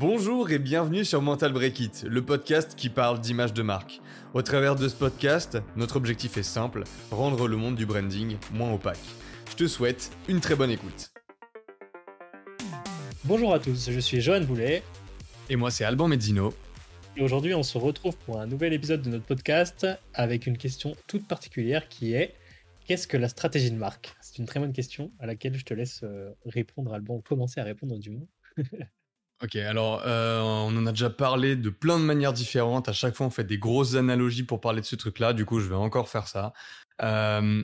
Bonjour et bienvenue sur Mental Break It, le podcast qui parle d'image de marque. Au travers de ce podcast, notre objectif est simple, rendre le monde du branding moins opaque. Je te souhaite une très bonne écoute. Bonjour à tous, je suis Johan Boulet. Et moi c'est Alban Mezzino. Et aujourd'hui on se retrouve pour un nouvel épisode de notre podcast avec une question toute particulière qui est qu'est-ce que la stratégie de marque? C'est une très bonne question à laquelle je te laisse euh, répondre Alban, commencer à répondre du moins. Ok, alors euh, on en a déjà parlé de plein de manières différentes. À chaque fois, on fait des grosses analogies pour parler de ce truc-là. Du coup, je vais encore faire ça. Euh,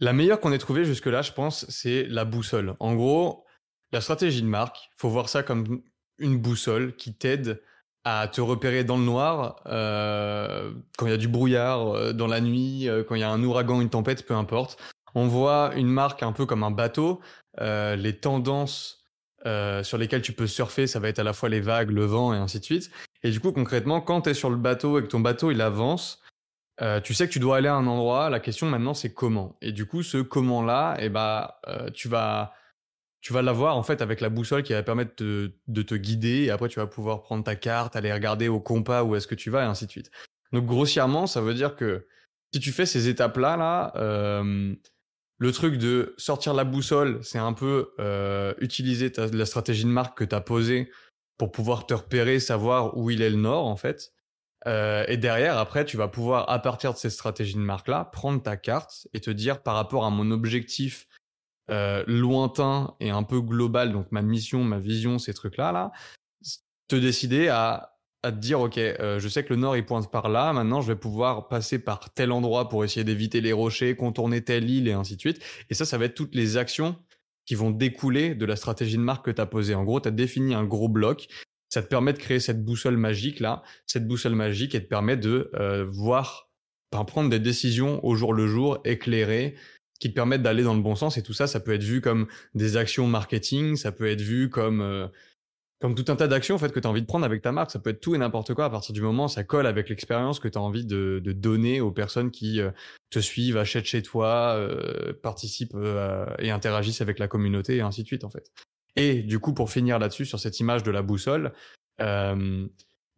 la meilleure qu'on ait trouvée jusque-là, je pense, c'est la boussole. En gros, la stratégie de marque, faut voir ça comme une boussole qui t'aide à te repérer dans le noir euh, quand il y a du brouillard, dans la nuit, quand il y a un ouragan, une tempête, peu importe. On voit une marque un peu comme un bateau. les tendances euh, sur lesquels tu peux surfer, ça va être à la fois les vagues, le vent et ainsi de suite. Et du coup, concrètement, quand tu es sur le bateau et que ton bateau il avance, euh, tu sais que tu dois aller à un endroit. La question maintenant, c'est comment. Et du coup, ce comment-là, eh bah, euh, tu vas, tu vas l'avoir en fait avec la boussole qui va permettre de, te guider. Et après, tu vas pouvoir prendre ta carte, aller regarder au compas où est-ce que tu vas et ainsi de suite. Donc, grossièrement, ça veut dire que si tu fais ces étapes-là, là, le truc de sortir la boussole, c'est un peu euh, utiliser la stratégie de marque que tu as posée pour pouvoir te repérer, savoir où il est le nord en fait. Euh, et derrière, après, tu vas pouvoir, à partir de cette stratégie de marque-là, prendre ta carte et te dire par rapport à mon objectif euh, lointain et un peu global, donc ma mission, ma vision, ces trucs-là, là, te décider à à te dire, OK, euh, je sais que le nord, il pointe par là. Maintenant, je vais pouvoir passer par tel endroit pour essayer d'éviter les rochers, contourner telle île et ainsi de suite. Et ça, ça va être toutes les actions qui vont découler de la stratégie de marque que tu as posée. En gros, tu as défini un gros bloc. Ça te permet de créer cette boussole magique là, cette boussole magique, et te permet de euh, voir, prendre des décisions au jour le jour, éclairées, qui te permettent d'aller dans le bon sens. Et tout ça, ça peut être vu comme des actions marketing, ça peut être vu comme euh, comme tout un tas d'actions en fait que tu as envie de prendre avec ta marque, ça peut être tout et n'importe quoi à partir du moment où ça colle avec l'expérience que tu as envie de, de, donner aux personnes qui euh, te suivent, achètent chez toi, euh, participent euh, et interagissent avec la communauté et ainsi de suite en fait. Et du coup pour finir là-dessus sur cette image de la boussole,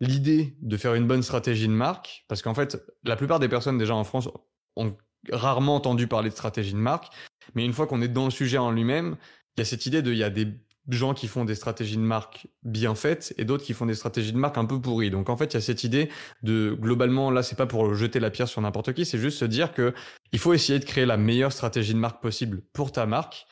l'idée de faire une bonne stratégie de marque, parce qu'en fait la plupart des personnes déjà en France ont rarement entendu parler de stratégie de marque, mais une fois qu'on est dans le sujet en lui-même, il y a cette idée de il y a des gens qui font des stratégies de marque bien faites et d'autres qui font des stratégies de marque un peu pourries. Donc en fait, il y a cette idée de globalement là, c'est pas pour jeter la pierre sur n'importe qui, c'est juste se dire que il faut essayer de créer la meilleure stratégie de marque possible pour ta marque.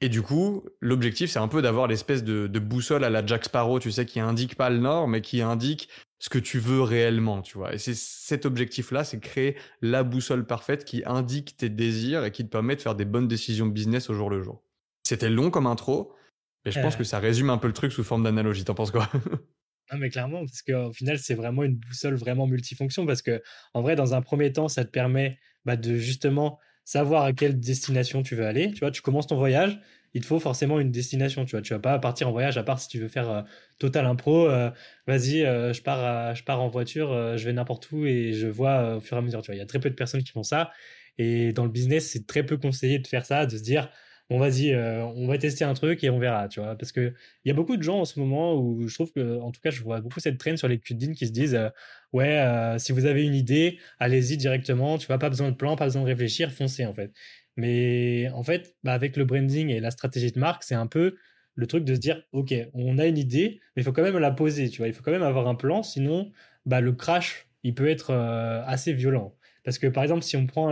Et du coup, l'objectif, c'est un peu d'avoir l'espèce de, boussole à la Jack Sparrow, tu sais, qui indique pas le nord, mais qui indique ce que tu veux réellement, tu vois. Et c'est cet objectif-là, c'est créer la boussole parfaite qui indique tes désirs et qui te permet de faire des bonnes décisions business au jour le jour. C'était long comme intro, mais je pense que ça résume un peu le truc sous forme d'analogie. T'en penses quoi? Non, mais clairement, parce qu'au final, c'est vraiment une boussole vraiment multifonction. Parce que, en vrai, dans un premier temps, ça te permet bah, de justement savoir à quelle destination tu veux aller. Tu vois, tu commences ton voyage, il te faut forcément une destination. Tu vois, tu vas pas partir en voyage à part si tu veux faire euh, total impro. Euh, vas-y, euh, je pars, je pars en voiture, je vais n'importe où et je vois au fur et à mesure. Tu vois, il y a très peu de personnes qui font ça. Et dans le business, c'est très peu conseillé de faire ça, de se dire bon vas-y, euh, on va tester un truc et on verra, tu vois. Parce que il y a beaucoup de gens en ce moment où je trouve que, en tout cas, je vois beaucoup cette traîne sur les LinkedIn qui se disent, euh, ouais, euh, si vous avez une idée, allez-y directement, tu vois, pas besoin de plan, pas besoin de réfléchir, foncez en fait. Mais en fait, bah, avec le branding et la stratégie de marque, c'est un peu le truc de se dire, ok, on a une idée, mais il faut quand même la poser, tu vois. Il faut quand même avoir un plan, sinon, bah, le crash, il peut être assez violent. Parce que par exemple, si on prend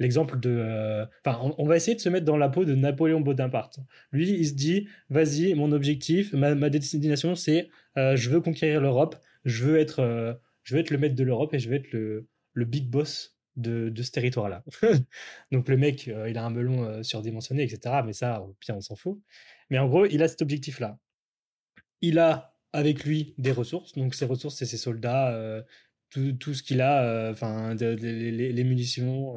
l'exemple de. Euh, enfin, on, va essayer de se mettre dans la peau de Napoléon Bonaparte. Lui, il se dit vas-y, mon objectif, ma, destination, c'est euh, je veux conquérir l'Europe, je veux être, euh, je veux être le maître de l'Europe et je veux être le, le big boss de, ce territoire-là. Donc le mec, il a un melon surdimensionné, etc. Mais ça, au pire, on s'en fout. Mais en gros, il a cet objectif-là. Il a avec lui des ressources. Donc ces ressources, c'est ses soldats, tout, tout, ce qu'il a, enfin les, munitions,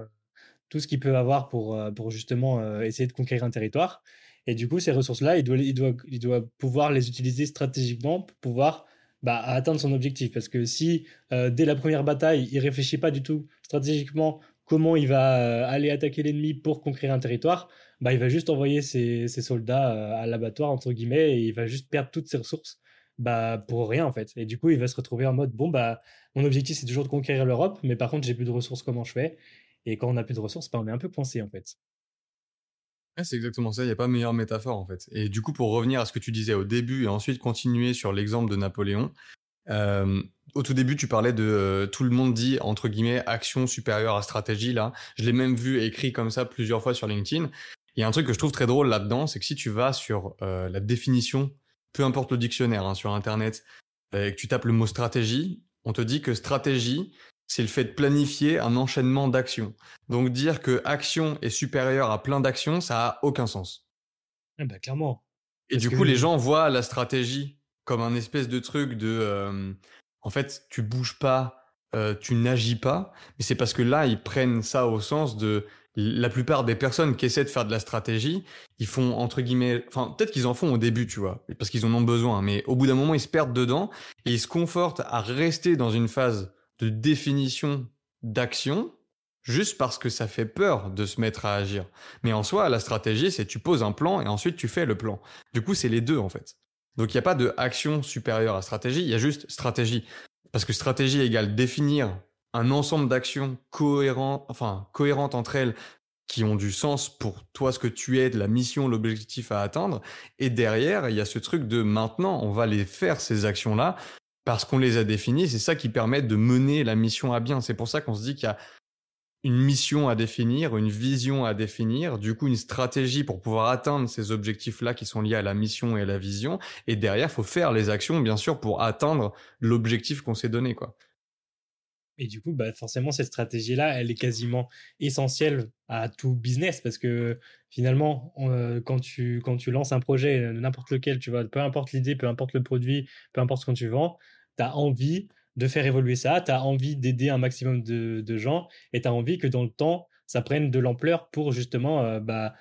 tout ce qu'il peut avoir pour, euh, pour justement euh, essayer de conquérir un territoire. Et du coup, ces ressources-là, il doit, il, doit, il doit pouvoir les utiliser stratégiquement pour pouvoir bah, atteindre son objectif. Parce que si euh, dès la première bataille, il réfléchit pas du tout stratégiquement comment il va aller attaquer l'ennemi pour conquérir un territoire, bah, il va juste envoyer ses, ses soldats à l'abattoir, entre guillemets, et il va juste perdre toutes ses ressources bah, pour rien en fait. Et du coup, il va se retrouver en mode bon, bah, mon objectif c'est toujours de conquérir l'Europe, mais par contre, j'ai plus de ressources, comment je fais? Et quand on a plus de ressources, bah, on est un peu coincé en fait. c'est exactement ça, il n'y a pas meilleure métaphore en fait. Et du coup, pour revenir à ce que tu disais au début et ensuite continuer sur l'exemple de Napoléon, euh, au tout début, tu parlais de euh, tout le monde dit entre guillemets action supérieure à stratégie. Là, je l'ai même vu écrit comme ça plusieurs fois sur LinkedIn. Il y a un truc que je trouve très drôle là-dedans, c'est que si tu vas sur euh, la définition, peu importe le dictionnaire hein, sur Internet, et que tu tapes le mot stratégie, on te dit que stratégie, c'est le fait de planifier un enchaînement d'actions. Donc dire que action est supérieure à plein d'actions, ça a aucun sens. Ah bah, clairement. Et du coup, les gens voient la stratégie comme un espèce de truc de, euh, en fait, tu bouges pas, euh, tu n'agis pas, mais c'est parce que là, ils prennent ça au sens de la plupart des personnes qui essaient de faire de la stratégie, ils font entre guillemets, enfin peut-être qu'ils en font au début, tu vois, parce qu'ils en ont besoin, mais au bout d'un moment, ils se perdent dedans et ils se confortent à rester dans une phase de définition d'action juste parce que ça fait peur de se mettre à agir. Mais en soi, la stratégie, c'est tu poses un plan et ensuite tu fais le plan. Du coup, c'est les deux en fait. Donc il n'y a pas de action supérieure à stratégie, il y a juste stratégie. Parce que stratégie égale définir un ensemble d'actions cohérentes, enfin cohérentes entre elles, qui ont du sens pour toi ce que tu es, la mission, l'objectif à atteindre. Et derrière, il y a ce truc de maintenant, on va les faire ces actions-là parce qu'on les a définies. C'est ça qui permet de mener la mission à bien. C'est pour ça qu'on se dit qu'il y a une mission à définir, une vision à définir, du coup une stratégie pour pouvoir atteindre ces objectifs-là qui sont liés à la mission et à la vision. Et derrière, faut faire les actions, bien sûr, pour atteindre l'objectif qu'on s'est donné, quoi. Et du coup, bah, forcément, cette stratégie-là, elle est quasiment essentielle à tout business parce que finalement, euh, quand, tu, quand tu lances un projet, n'importe lequel, tu vois, peu importe l'idée, peu importe le produit, peu importe ce que tu vends, tu as envie de faire évoluer ça, tu as envie d'aider un maximum de, gens et tu as envie que dans le temps, ça prenne de l'ampleur pour justement euh, bah,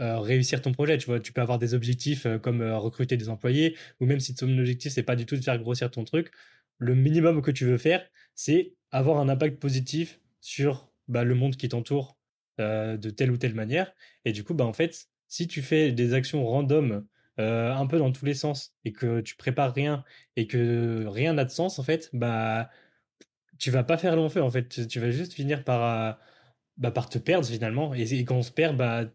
euh, réussir ton projet. Tu vois, tu peux avoir des objectifs euh, comme recruter des employés ou même si ton objectif, c'est pas du tout de faire grossir ton truc, le minimum que tu veux faire, c'est avoir un impact positif sur bah, le monde qui t'entoure de telle ou telle manière. Et du coup, bah, en fait, si tu fais des actions random euh, un peu dans tous les sens et que tu prépares rien et que rien n'a de sens en fait, bah tu vas pas faire long feu en fait. Tu vas juste finir par, euh, bah, par te perdre finalement. Et, quand on se perd, bah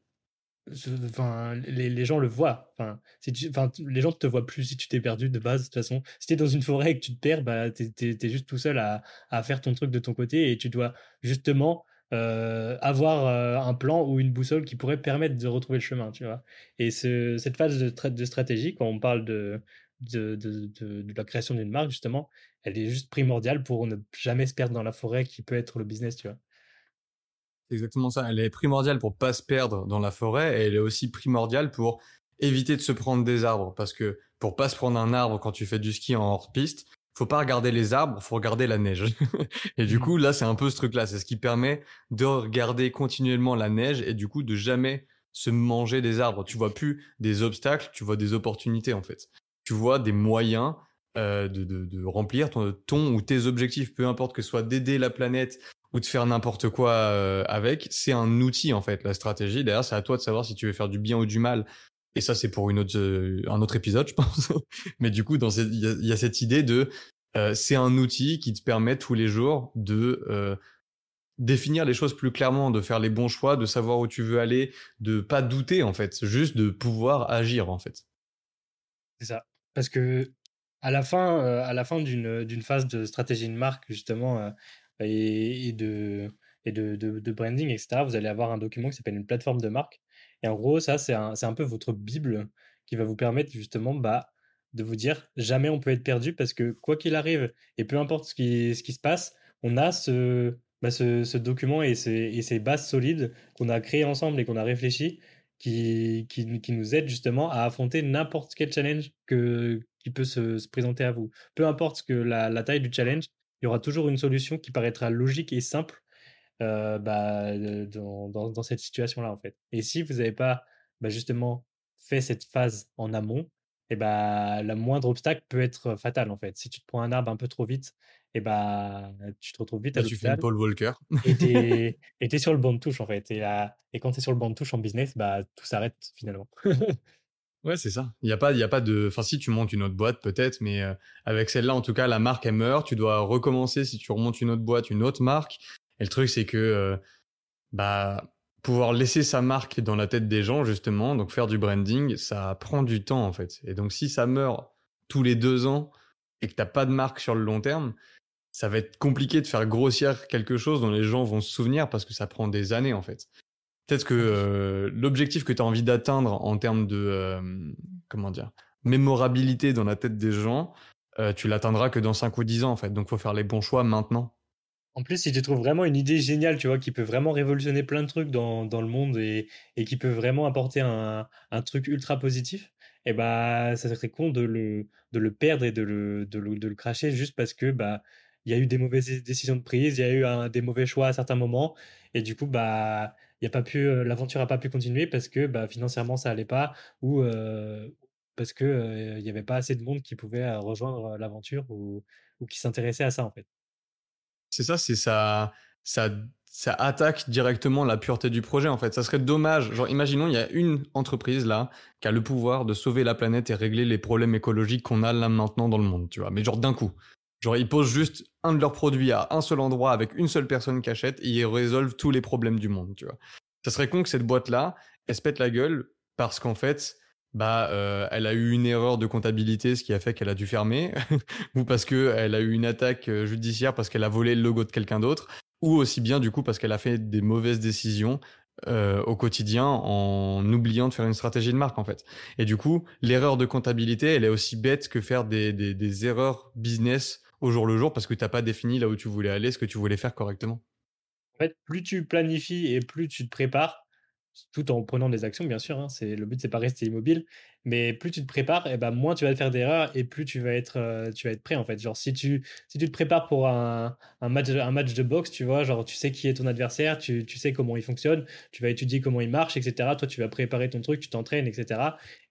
enfin, les, gens le voient. Enfin, si tu, les gens te voient plus si tu t'es perdu de base. De toute façon, si dans une forêt et que tu te perds, bah, tu es, juste tout seul à, faire ton truc de ton côté et tu dois justement euh, avoir euh, un plan ou une boussole qui pourrait permettre de retrouver le chemin, tu vois. Et ce, cette phase de, stratégie, quand on parle de, de, de la création d'une marque, justement, elle est juste primordiale pour ne jamais se perdre dans la forêt qui peut être le business, tu vois. C'est exactement ça. Elle est primordiale pour pas se perdre dans la forêt et elle est aussi primordiale pour éviter de se prendre des arbres parce que pour pas se prendre un arbre quand tu fais du ski en hors piste, faut pas regarder les arbres, faut regarder la neige. et du mmh. coup, là, c'est un peu ce truc-là. C'est ce qui permet de regarder continuellement la neige et du coup de jamais se manger des arbres. Tu vois plus des obstacles, tu vois des opportunités en fait. Tu vois des moyens euh, de, de, de, remplir ton, ton, ou tes objectifs, peu importe que ce soit d'aider la planète ou de faire n'importe quoi euh, avec. C'est un outil en fait, la stratégie. D'ailleurs, c'est à toi de savoir si tu veux faire du bien ou du mal. Et ça, c'est pour une autre, euh, un autre épisode, je pense. Mais du coup, il y, a cette idée de, euh, c'est un outil qui te permet tous les jours de définir les choses plus clairement, de faire les bons choix, de savoir où tu veux aller, de pas douter en fait, juste de pouvoir agir en fait. C'est ça. Parce que à la fin, fin d'une phase de stratégie de marque justement et, de et de, de, branding, etc., vous allez avoir un document qui s'appelle une plateforme de marque et en gros, ça, c'est un, un, peu votre Bible qui va vous permettre justement bah, de vous dire jamais on peut être perdu parce que quoi qu'il arrive, et peu importe ce qui, ce qui se passe, on a ce, bah, ce, ce, document et ces, et ces bases solides qu'on a créées ensemble et qu'on a réfléchi qui, qui, qui, nous aident justement à affronter n'importe quel challenge que, qui peut se, se, présenter à vous. Peu importe que la, la taille du challenge, il y aura toujours une solution qui paraîtra logique et simple euh, bah, dans, dans, cette situation-là, en fait. Et si vous n'avez pas bah, justement fait cette phase en amont, et bah, la moindre obstacle peut être fatal, en fait. Si tu te prends un arbre un peu trop vite, et bah, tu te retrouves vite à Tu fais Paul Walker. et tu es, sur le banc de touche, en fait. Et, et quand tu es sur le banc de touche en business, bah, tout s'arrête finalement. Ouais, c'est ça. Il y a pas, il a pas de. Enfin, si tu montes une autre boîte, peut-être, mais euh, avec celle-là, en tout cas, la marque elle meurt. Tu dois recommencer si tu remontes une autre boîte, une autre marque. Et le truc, c'est que euh, bah pouvoir laisser sa marque dans la tête des gens, justement, donc faire du branding, ça prend du temps en fait. Et donc, si ça meurt tous les deux ans et que t'as pas de marque sur le long terme, ça va être compliqué de faire grossir quelque chose dont les gens vont se souvenir parce que ça prend des années en fait. Peut-être que euh, l'objectif que tu as envie d'atteindre en termes de euh, comment dire mémorabilité dans la tête des gens, euh, tu l'atteindras que dans 5 ou 10 ans en fait. Donc faut faire les bons choix maintenant. En plus, si tu trouves vraiment une idée géniale, tu vois, qui peut vraiment révolutionner plein de trucs dans, le monde et, qui peut vraiment apporter un, truc ultra positif, eh bah ça serait con de le, perdre et de le cracher juste parce que bah il y a eu des mauvaises décisions de prise, il y a eu des mauvais choix à certains moments, et du coup bah il a pas pu, euh, l'aventure a pas pu continuer parce que bah, financièrement ça allait pas ou euh, parce que euh, il y avait pas assez de monde qui pouvait rejoindre l'aventure ou, ou qui s'intéressait à ça en fait. C'est ça, c'est ça, ça, ça attaque directement la pureté du projet en fait. Ça serait dommage. Genre, imaginons il y a une entreprise là qui a le pouvoir de sauver la planète et régler les problèmes écologiques qu'on a là maintenant dans le monde, tu vois. Mais genre d'un coup. Genre, ils posent juste un de leurs produits à un seul endroit avec une seule personne qui achète ils résolvent tous les problèmes du monde, tu vois. Ça serait con que cette boîte-là, elle se pète la gueule parce qu'en fait, bah, euh, elle a eu une erreur de comptabilité, ce qui a fait qu'elle a dû fermer, ou parce qu'elle a eu une attaque euh, judiciaire parce qu'elle a volé le logo de quelqu'un d'autre, ou aussi bien du coup parce qu'elle a fait des mauvaises décisions euh, au quotidien en oubliant de faire une stratégie de marque en fait. Et du coup, l'erreur de comptabilité, elle est aussi bête que faire des, des erreurs business au jour le jour parce que tu n'as pas défini là où tu voulais aller, ce que tu voulais faire correctement? En fait, plus tu planifies et plus tu te prépares, tout en prenant des actions, bien sûr. Hein, c'est le but, c'est pas rester immobile. Mais plus tu te prépares, et eh ben moins tu vas faire d'erreurs et plus tu vas être, euh, tu vas être prêt en fait. Genre si tu, si tu te prépares pour un, un, match, un match de boxe, tu vois, genre tu sais qui est ton adversaire, tu, tu sais comment il fonctionne, tu vas étudier comment il marche, etc. Toi, tu vas préparer ton truc, tu t'entraînes, etc.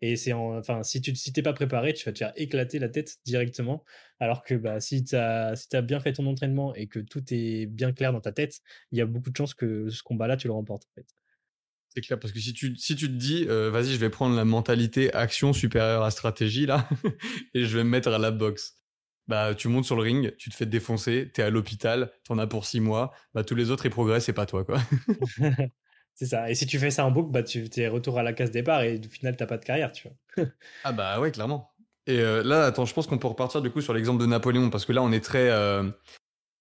Et c'est enfin si tu si t'es pas préparé, tu vas te faire éclater la tête directement. Alors que bah si tu as si as bien fait ton entraînement et que tout est bien clair dans ta tête, il y a beaucoup de chances que ce combat-là tu le remportes. C'est clair, parce que si tu, si tu te dis, euh, vas-y, je vais prendre la mentalité action supérieure à stratégie, là, et je vais me mettre à la boxe. Bah, tu montes sur le ring, tu te fais défoncer, t'es à l'hôpital, t'en as pour six mois, bah, tous les autres, ils progressent, c'est pas toi, quoi. c'est ça. Et si tu fais ça en boucle, bah, tu es retour à la case départ et au final, t'as pas de carrière, tu vois. ah, bah, ouais, clairement. Et euh, là, attends, je pense qu'on peut repartir du coup sur l'exemple de Napoléon, parce que là, on est très. Euh,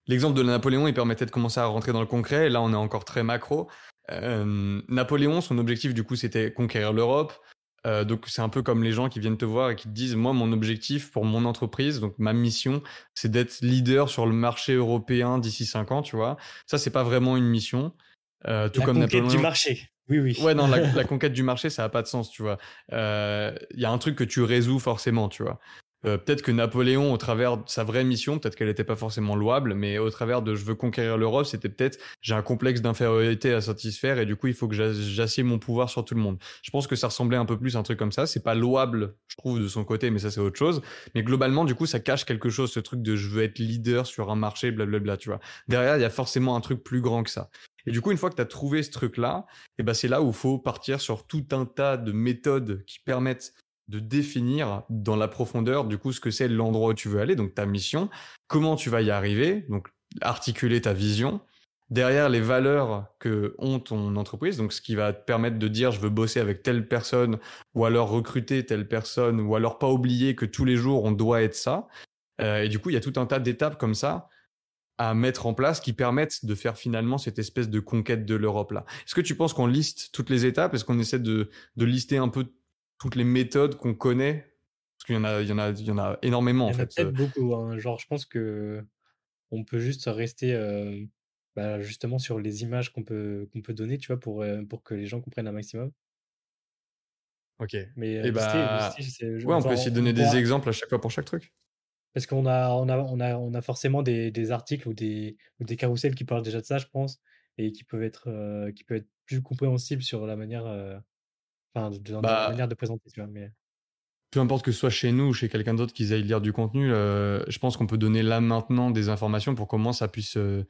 l'exemple de Napoléon, il permettait de commencer à rentrer dans le concret, et là, on est encore très macro. Euh, Napoléon, son objectif du coup, c'était conquérir l'Europe. Euh, donc c'est un peu comme les gens qui viennent te voir et qui te disent moi mon objectif pour mon entreprise donc ma mission c'est d'être leader sur le marché européen d'ici 5 ans tu vois. Ça c'est pas vraiment une mission. Euh, tout la comme conquête du marché. Oui oui. Ouais non la, la conquête du marché ça a pas de sens tu vois. Il y a un truc que tu résous forcément tu vois euh, peut-être que Napoléon, au travers de sa vraie mission, peut-être qu'elle n'était pas forcément louable, mais au travers de je veux conquérir l'Europe, c'était peut-être j'ai un complexe d'infériorité à satisfaire et du coup il faut que j'assieds mon pouvoir sur tout le monde. Je pense que ça ressemblait un peu plus à un truc comme ça. C'est pas louable, je trouve, de son côté, mais ça c'est autre chose. Mais globalement, du coup, ça cache quelque chose, ce truc de je veux être leader sur un marché, blablabla, tu vois. Derrière, il y a forcément un truc plus grand que ça. Et du coup, une fois que tu as trouvé ce truc-là, et eh ben c'est là où il faut partir sur tout un tas de méthodes qui permettent de définir dans la profondeur du coup ce que c'est l'endroit où tu veux aller, donc ta mission, comment tu vas y arriver, donc articuler ta vision, derrière les valeurs que ont ton entreprise, donc ce qui va te permettre de dire je veux bosser avec telle personne ou alors recruter telle personne ou alors pas oublier que tous les jours on doit être ça. Euh, et du coup, il y a tout un tas d'étapes comme ça à mettre en place qui permettent de faire finalement cette espèce de conquête de l'Europe là. Est-ce que tu penses qu'on liste toutes les étapes? Est-ce qu'on essaie de, de lister un peu toutes les méthodes qu'on connaît Parce qu'il y en a, il y en a, il y en a énormément en fait. Peut-être beaucoup. Hein. Genre, je pense que on peut juste rester euh, bah, justement sur les images qu'on peut qu'on peut donner, tu vois, pour euh, pour que les gens comprennent un maximum. Ok. Mais Et bah... ouais, on peut essayer de donner des exemples à chaque fois pour chaque truc. Parce qu'on a, on a, on a, on a forcément des, des articles ou des, ou des carousels qui parlent déjà de ça, je pense, et qui peuvent être, euh, qui peuvent être plus compréhensibles sur la manière Enfin, de, la bah manière de présenter, tu vois. Mais... Peu importe que ce soit chez nous ou chez quelqu'un d'autre qui aille lire du contenu, euh, je pense qu'on peut donner là maintenant des informations pour comment ça puisse euh,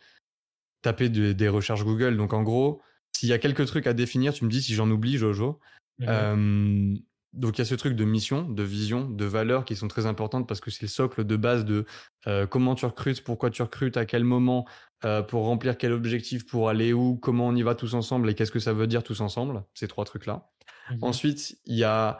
taper des recherches Google. Donc en gros, s'il y a quelques trucs à définir, tu me dis si j'en oublie, Jojo. Mmh donc il y a ce truc de mission, de vision, de valeurs qui sont très importantes parce que c'est le socle de base de euh, comment tu recrutes, pourquoi tu recrutes, à quel moment, euh, pour remplir quel objectif, pour aller où, comment on y va tous ensemble et qu'est-ce que ça veut dire tous ensemble, ces trois trucs-là. Mmh Ensuite, il y a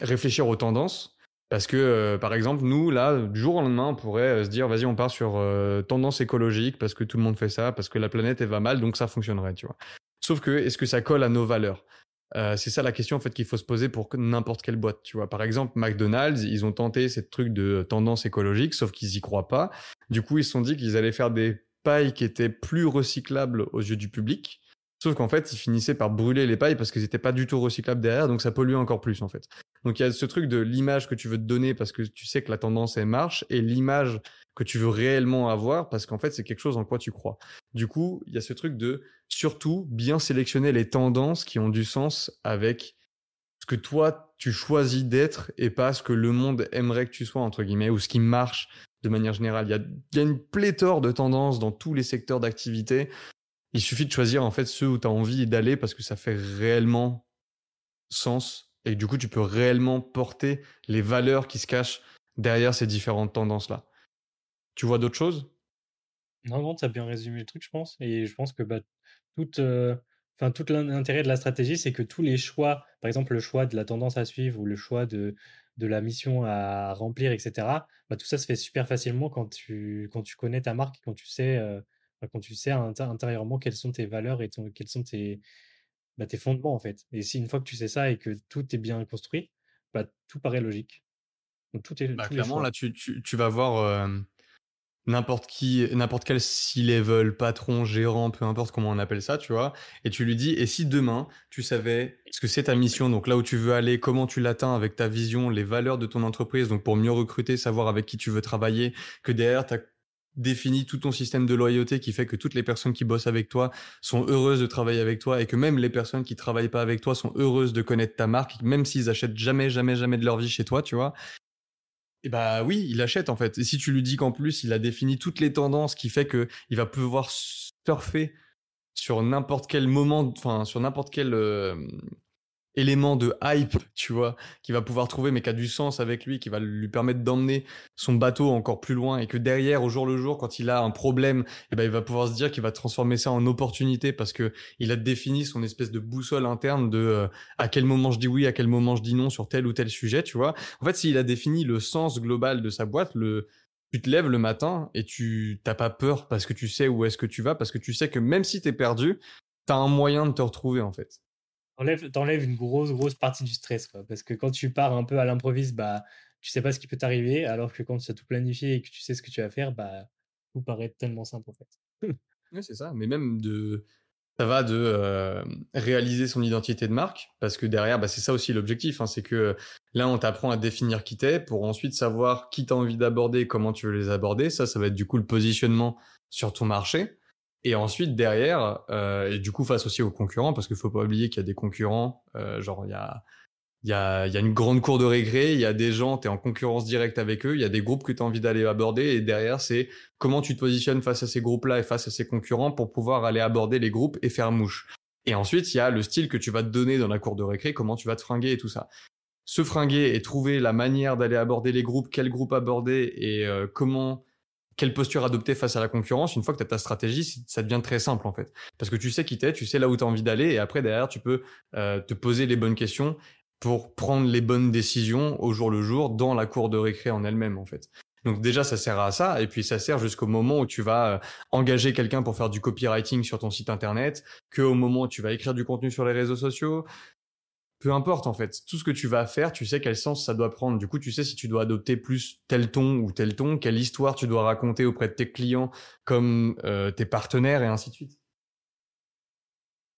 réfléchir aux tendances. Parce que, par exemple, nous, là, du jour au lendemain, on pourrait se dire, vas-y, on part sur tendance écologique parce que tout le monde fait ça, parce que la planète, va mal, donc ça fonctionnerait, tu vois. Sauf que, est-ce que ça colle à nos valeurs? C'est ça la question en fait qu'il faut se poser pour n'importe quelle boîte. Tu vois, par exemple, McDonald's, ils ont tenté cette truc de tendance écologique, sauf qu'ils y croient pas. Du coup, ils se sont dit qu'ils allaient faire des pailles qui étaient plus recyclables aux yeux du public. Sauf qu'en fait, ils finissaient par brûler les pailles parce qu'ils n'étaient pas du tout recyclables derrière, donc ça polluait encore plus en fait. Donc il y a ce truc de l'image que tu veux te donner parce que tu sais que la tendance elle marche et l'image que tu veux réellement avoir parce qu'en fait c'est quelque chose en quoi tu crois. Du coup, il y a ce truc de surtout bien sélectionner les tendances qui ont du sens avec ce que toi tu choisis d'être et pas ce que le monde aimerait que tu sois entre guillemets ou ce qui marche de manière générale. Il y a, il y a une pléthore de tendances dans tous les secteurs d'activité il suffit de choisir en fait ceux où tu as envie d'aller parce que ça fait réellement sens et du coup tu peux réellement porter les valeurs qui se cachent derrière ces différentes tendances là. Tu vois d'autres choses? Non, non, tu as bien résumé le truc, je pense. Et je pense que bah, tout, euh, tout l'intérêt de la stratégie, c'est que tous les choix, par exemple le choix de la tendance à suivre ou le choix de, de la mission à remplir, etc., bah, tout ça se fait super facilement quand tu, quand tu connais ta marque, quand tu sais euh, quand tu sais intérieurement quelles sont tes valeurs et quels sont tes, bah, tes fondements en fait. Et si une fois que tu sais ça et que tout est bien construit, bah, tout paraît logique. Donc tout est bah, clairement là tu, tu, vas voir n'importe qui, n'importe quel C-level, patron, gérant, peu importe comment on appelle ça, tu vois, et tu lui dis et si demain tu savais ce que c'est ta mission, donc là où tu veux aller, comment tu l'atteins avec ta vision, les valeurs de ton entreprise, donc pour mieux recruter, savoir avec qui tu veux travailler, que derrière tu as définis tout ton système de loyauté qui fait que toutes les personnes qui bossent avec toi sont heureuses de travailler avec toi et que même les personnes qui travaillent pas avec toi sont heureuses de connaître ta marque, même s'ils achètent jamais, jamais, jamais de leur vie chez toi, tu vois. Et bah oui, il achète en fait. Et si tu lui dis qu'en plus il a défini toutes les tendances qui fait que il va pouvoir surfer sur n'importe quel moment, enfin sur n'importe quel euh, élément de hype, tu vois, qui va pouvoir trouver, mais qui a du sens avec lui, qui va lui permettre d'emmener son bateau encore plus loin, et que derrière, au jour le jour, quand il a un problème, eh ben, il va pouvoir se dire qu'il va transformer ça en opportunité parce que il a défini son espèce de boussole interne de euh, à quel moment je dis oui, à quel moment je dis non sur tel ou tel sujet, tu vois. En fait, s'il a défini le sens global de sa boîte, le tu te lèves le matin et tu t'as pas peur parce que tu sais où est-ce que tu vas, parce que tu sais que même si tu es perdu, tu as un moyen de te retrouver en fait t'enlèves, une grosse, grosse partie du stress, quoi. Parce que quand tu pars un peu à l'improviste, bah, tu sais pas ce qui peut t'arriver, alors que quand tu as tout planifié et que tu sais ce que tu vas faire, bah, tout paraît tellement simple, en fait. oui, c'est ça. Mais même de, ça va de euh, réaliser son identité de marque, parce que derrière, bah, c'est ça aussi l'objectif. Hein, c'est que là, on t'apprend à définir qui t'es pour ensuite savoir qui t'as envie d'aborder, comment tu veux les aborder. Ça, ça va être du coup le positionnement sur ton marché. Et ensuite, derrière, euh, et du coup, face aussi aux concurrents, parce qu'il faut pas oublier qu'il y a des concurrents, euh, genre, il y a, y, a, y a une grande cour de récré, il y a des gens, tu es en concurrence directe avec eux, il y a des groupes que tu as envie d'aller aborder, et derrière, c'est comment tu te positionnes face à ces groupes-là et face à ces concurrents pour pouvoir aller aborder les groupes et faire mouche. Et ensuite, il y a le style que tu vas te donner dans la cour de récré, comment tu vas te fringuer et tout ça. Se fringuer et trouver la manière d'aller aborder les groupes, quel groupe aborder et euh, comment quelle posture adopter face à la concurrence, une fois que tu as ta stratégie, ça devient très simple en fait. Parce que tu sais qui t'es, tu sais là où tu as envie d'aller, et après derrière, tu peux euh, te poser les bonnes questions pour prendre les bonnes décisions au jour le jour dans la cour de récré en elle-même en fait. Donc déjà, ça sert à ça, et puis ça sert jusqu'au moment où tu vas euh, engager quelqu'un pour faire du copywriting sur ton site internet, que au moment où tu vas écrire du contenu sur les réseaux sociaux, peu importe en fait, tout ce que tu vas faire, tu sais quel sens ça doit prendre. Du coup, tu sais si tu dois adopter plus tel ton ou tel ton, quelle histoire tu dois raconter auprès de tes clients comme euh, tes partenaires et ainsi de suite.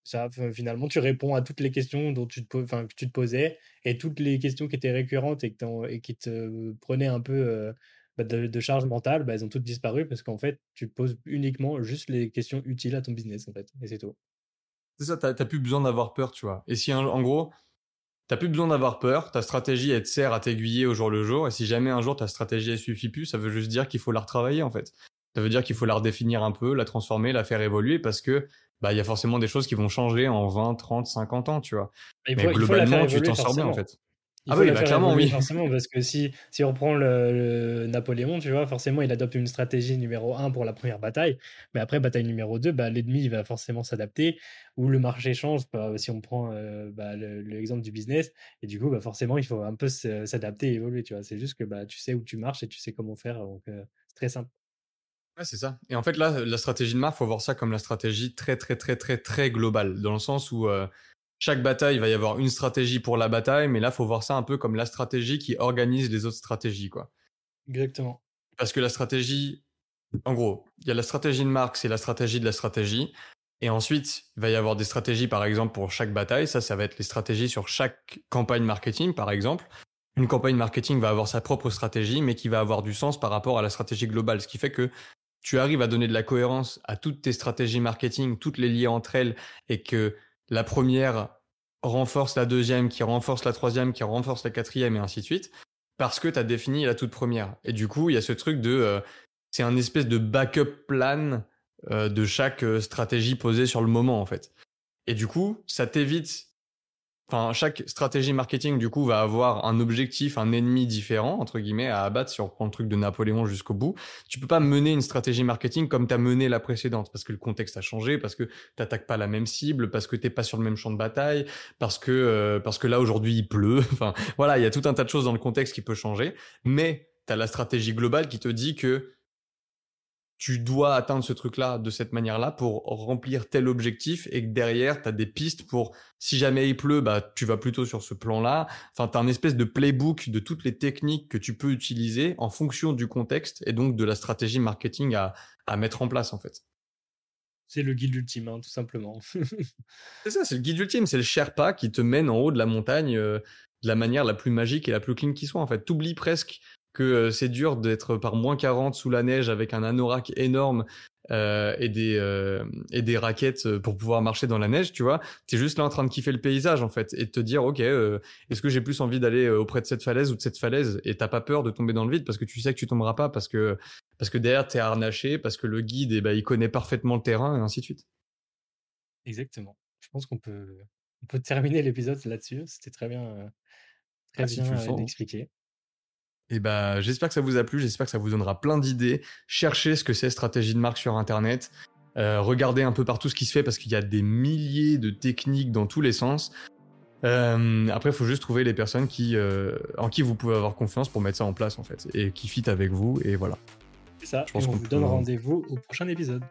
Ça, finalement, tu réponds à toutes les questions dont tu te, enfin, que tu te posais et toutes les questions qui étaient récurrentes et, et qui te prenaient un peu euh, bah, de, charge mentale, bah, elles ont toutes disparu parce qu'en fait, tu te poses uniquement juste les questions utiles à ton business en fait, et c'est tout. C'est ça, t'as plus besoin d'avoir peur, tu vois. Et si en gros, T'as plus besoin d'avoir peur, ta stratégie elle te sert à t'aiguiller au jour le jour, et si jamais un jour ta stratégie elle suffit plus, ça veut juste dire qu'il faut la retravailler en fait. Ça veut dire qu'il faut la redéfinir un peu, la transformer, la faire évoluer, parce que bah il y a forcément des choses qui vont changer en 20, 30, 50 ans, tu vois. Mais faut, globalement, tu t'en sors bien en fait. Il Ah faut oui, bah faire clairement, oui. forcément parce que si, si on prend le, le Napoléon, tu vois, forcément il adopte une stratégie numéro 1 pour la première bataille, mais après bataille numéro 2, bah, l'ennemi il va forcément s'adapter ou le marché change, bah, si on prend euh, bah, le- l'exemple du business, et du coup bah, forcément il faut un peu s'adapter et évoluer, tu vois. C'est juste que bah, tu sais où tu marches et tu sais comment faire, donc euh, c'est très simple. Ouais, c'est ça. Et en fait, là, la stratégie de marque, faut voir ça comme la stratégie très, très, très, très, très globale, dans le sens où euh, chaque bataille, il va y avoir une stratégie pour la bataille, mais là, faut voir ça un peu comme la stratégie qui organise les autres stratégies, quoi. Exactement. Parce que la stratégie, en gros, il y a la stratégie de marque, c'est la stratégie de la stratégie. Et ensuite, il va y avoir des stratégies, par exemple, pour chaque bataille. Ça, ça va être les stratégies sur chaque campagne marketing, par exemple. Une campagne marketing va avoir sa propre stratégie, mais qui va avoir du sens par rapport à la stratégie globale. Ce qui fait que tu arrives à donner de la cohérence à toutes tes stratégies marketing, toutes les lier entre elles, et que la première renforce la deuxième, qui renforce la troisième, qui renforce la quatrième, et ainsi de suite, parce que tu as défini la toute première. Et du coup, il y a ce truc de... euh, c'est un espèce de backup plan euh, de chaque euh, stratégie posée sur le moment, en fait. Et du coup, ça t'évite... Enfin, chaque stratégie marketing, du coup, va avoir un objectif, un ennemi différent, entre guillemets, à abattre, si on reprend le truc de Napoléon jusqu'au bout. Tu peux pas mener une stratégie marketing comme tu as mené la précédente, parce que le contexte a changé, parce que t'attaques pas la même cible, parce que t'es pas sur le même champ de bataille, parce que, euh, parce que là, aujourd'hui, il pleut. Enfin, voilà, il y a tout un tas de choses dans le contexte qui peut changer. Mais tu as la stratégie globale qui te dit que tu dois atteindre ce truc-là de cette manière-là pour remplir tel objectif et que derrière, tu as des pistes pour, si jamais il pleut, bah, tu vas plutôt sur ce plan-là. Enfin, tu as un espèce de playbook de toutes les techniques que tu peux utiliser en fonction du contexte et donc de la stratégie marketing à, à mettre en place, en fait. C'est le guide ultime, hein, tout simplement. C'est ça, c'est le guide ultime, c'est le Sherpa qui te mène en haut de la montagne euh, de la manière la plus magique et la plus clean qui soit. En fait, t'oublies presque que euh, c'est dur d'être par moins 40 sous la neige avec un anorak énorme euh, et, des, euh, et des raquettes pour pouvoir marcher dans la neige, tu vois. T'es juste là en train de kiffer le paysage, en fait, et de te dire, ok, euh, est-ce que j'ai plus envie d'aller auprès de cette falaise ou de cette falaise Et t'as pas peur de tomber dans le vide parce que tu sais que tu tomberas pas, parce que, parce que derrière t'es harnaché, parce que le guide, eh ben, il connaît parfaitement le terrain, et ainsi de suite. Exactement. Je pense qu'on peut, on peut terminer l'épisode là-dessus. C'était très bien, très Ah, si bien le euh, sens. expliqué. Et bah, j'espère que ça vous a plu, j'espère que ça vous donnera plein d'idées. Cherchez ce que c'est stratégie de marque sur Internet. Euh, regardez un peu partout ce qui se fait parce qu'il y a des milliers de techniques dans tous les sens. Euh, après, il faut juste trouver les personnes qui, euh, en qui vous pouvez avoir confiance pour mettre ça en place en fait et qui fit avec vous. Et voilà. C'est ça. Je pense Et on qu'on vous donne rendez-vous au prochain épisode.